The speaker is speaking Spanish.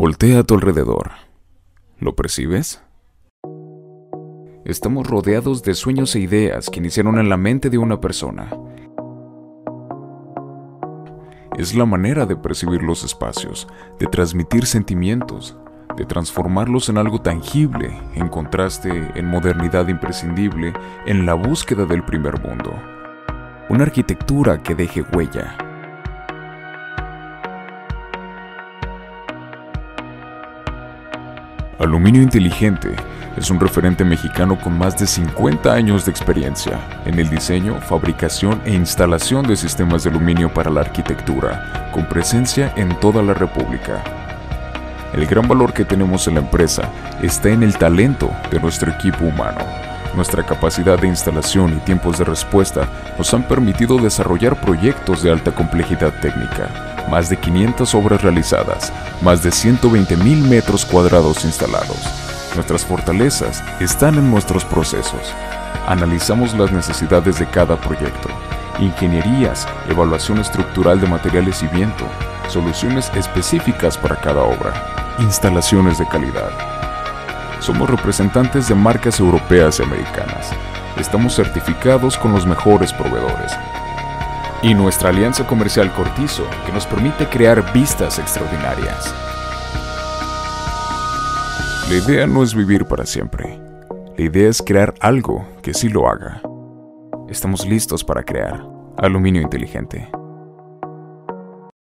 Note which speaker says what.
Speaker 1: Voltea a tu alrededor. ¿Lo percibes? Estamos rodeados de sueños e ideas que iniciaron en la mente de una persona. Es la manera de percibir los espacios, de transmitir sentimientos, de transformarlos en algo tangible, en contraste, en modernidad imprescindible, en la búsqueda del primer mundo. Una arquitectura que deje huella, Aluminio Inteligente es un referente mexicano con más de 50 años de experiencia en el diseño, fabricación e instalación de sistemas de aluminio para la arquitectura, con presencia en toda la República. El gran valor que tenemos en la empresa está en el talento de nuestro equipo humano. Nuestra capacidad de instalación y tiempos de respuesta nos han permitido desarrollar proyectos de alta complejidad técnica más de 500 obras realizadas, más de 120 mil metros cuadrados instalados. Nuestras fortalezas están en nuestros procesos. Analizamos las necesidades de cada proyecto, ingenierías, evaluación estructural de materiales y viento, soluciones específicas para cada obra, instalaciones de calidad. Somos representantes de marcas europeas y americanas. Estamos certificados con los mejores proveedores y nuestra alianza comercial Cortizo, que nos permite crear vistas extraordinarias. La idea no es vivir para siempre. La idea es crear algo que sí lo haga. Estamos listos para crear aluminio inteligente.